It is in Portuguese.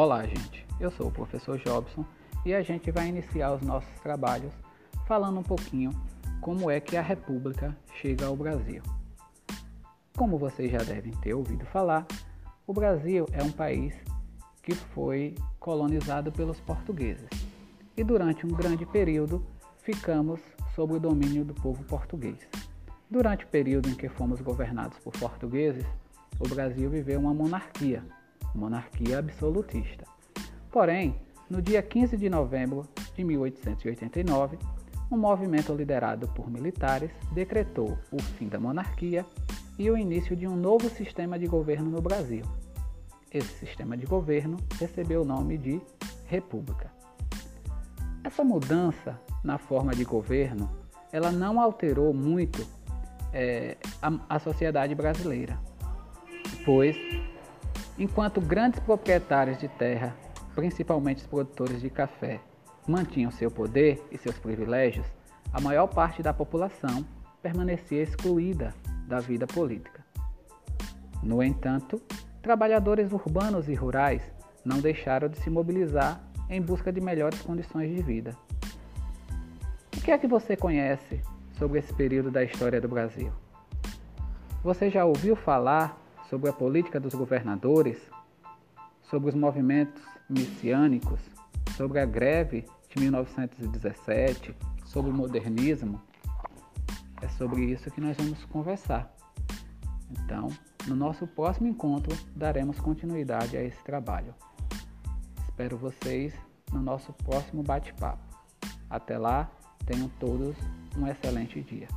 Olá, gente. Eu sou o professor Jobson e a gente vai iniciar os nossos trabalhos falando um pouquinho como é que a República chega ao Brasil. Como vocês já devem ter ouvido falar, o Brasil é um país que foi colonizado pelos portugueses e durante um grande período ficamos sob o domínio do povo português. Durante o período em que fomos governados por portugueses, o Brasil viveu uma monarquia, monarquia absolutista. Porém, no dia 15 de novembro de 1889, um movimento liderado por militares decretou o fim da monarquia e o início de um novo sistema de governo no Brasil. Esse sistema de governo recebeu o nome de República. Essa mudança na forma de governo, ela não alterou muito é, a, a sociedade brasileira, pois Enquanto grandes proprietários de terra, principalmente os produtores de café, mantinham seu poder e seus privilégios, a maior parte da população permanecia excluída da vida política. No entanto, trabalhadores urbanos e rurais não deixaram de se mobilizar em busca de melhores condições de vida. O que é que você conhece sobre esse período da história do Brasil? Você já ouviu falar sobre a política dos governadores, sobre os movimentos messiânicos, sobre a greve de 1917, sobre o modernismo. É sobre isso que nós vamos conversar. Então, no nosso próximo encontro, daremos continuidade a esse trabalho. Espero vocês no nosso próximo bate-papo. Até lá, tenham todos um excelente dia.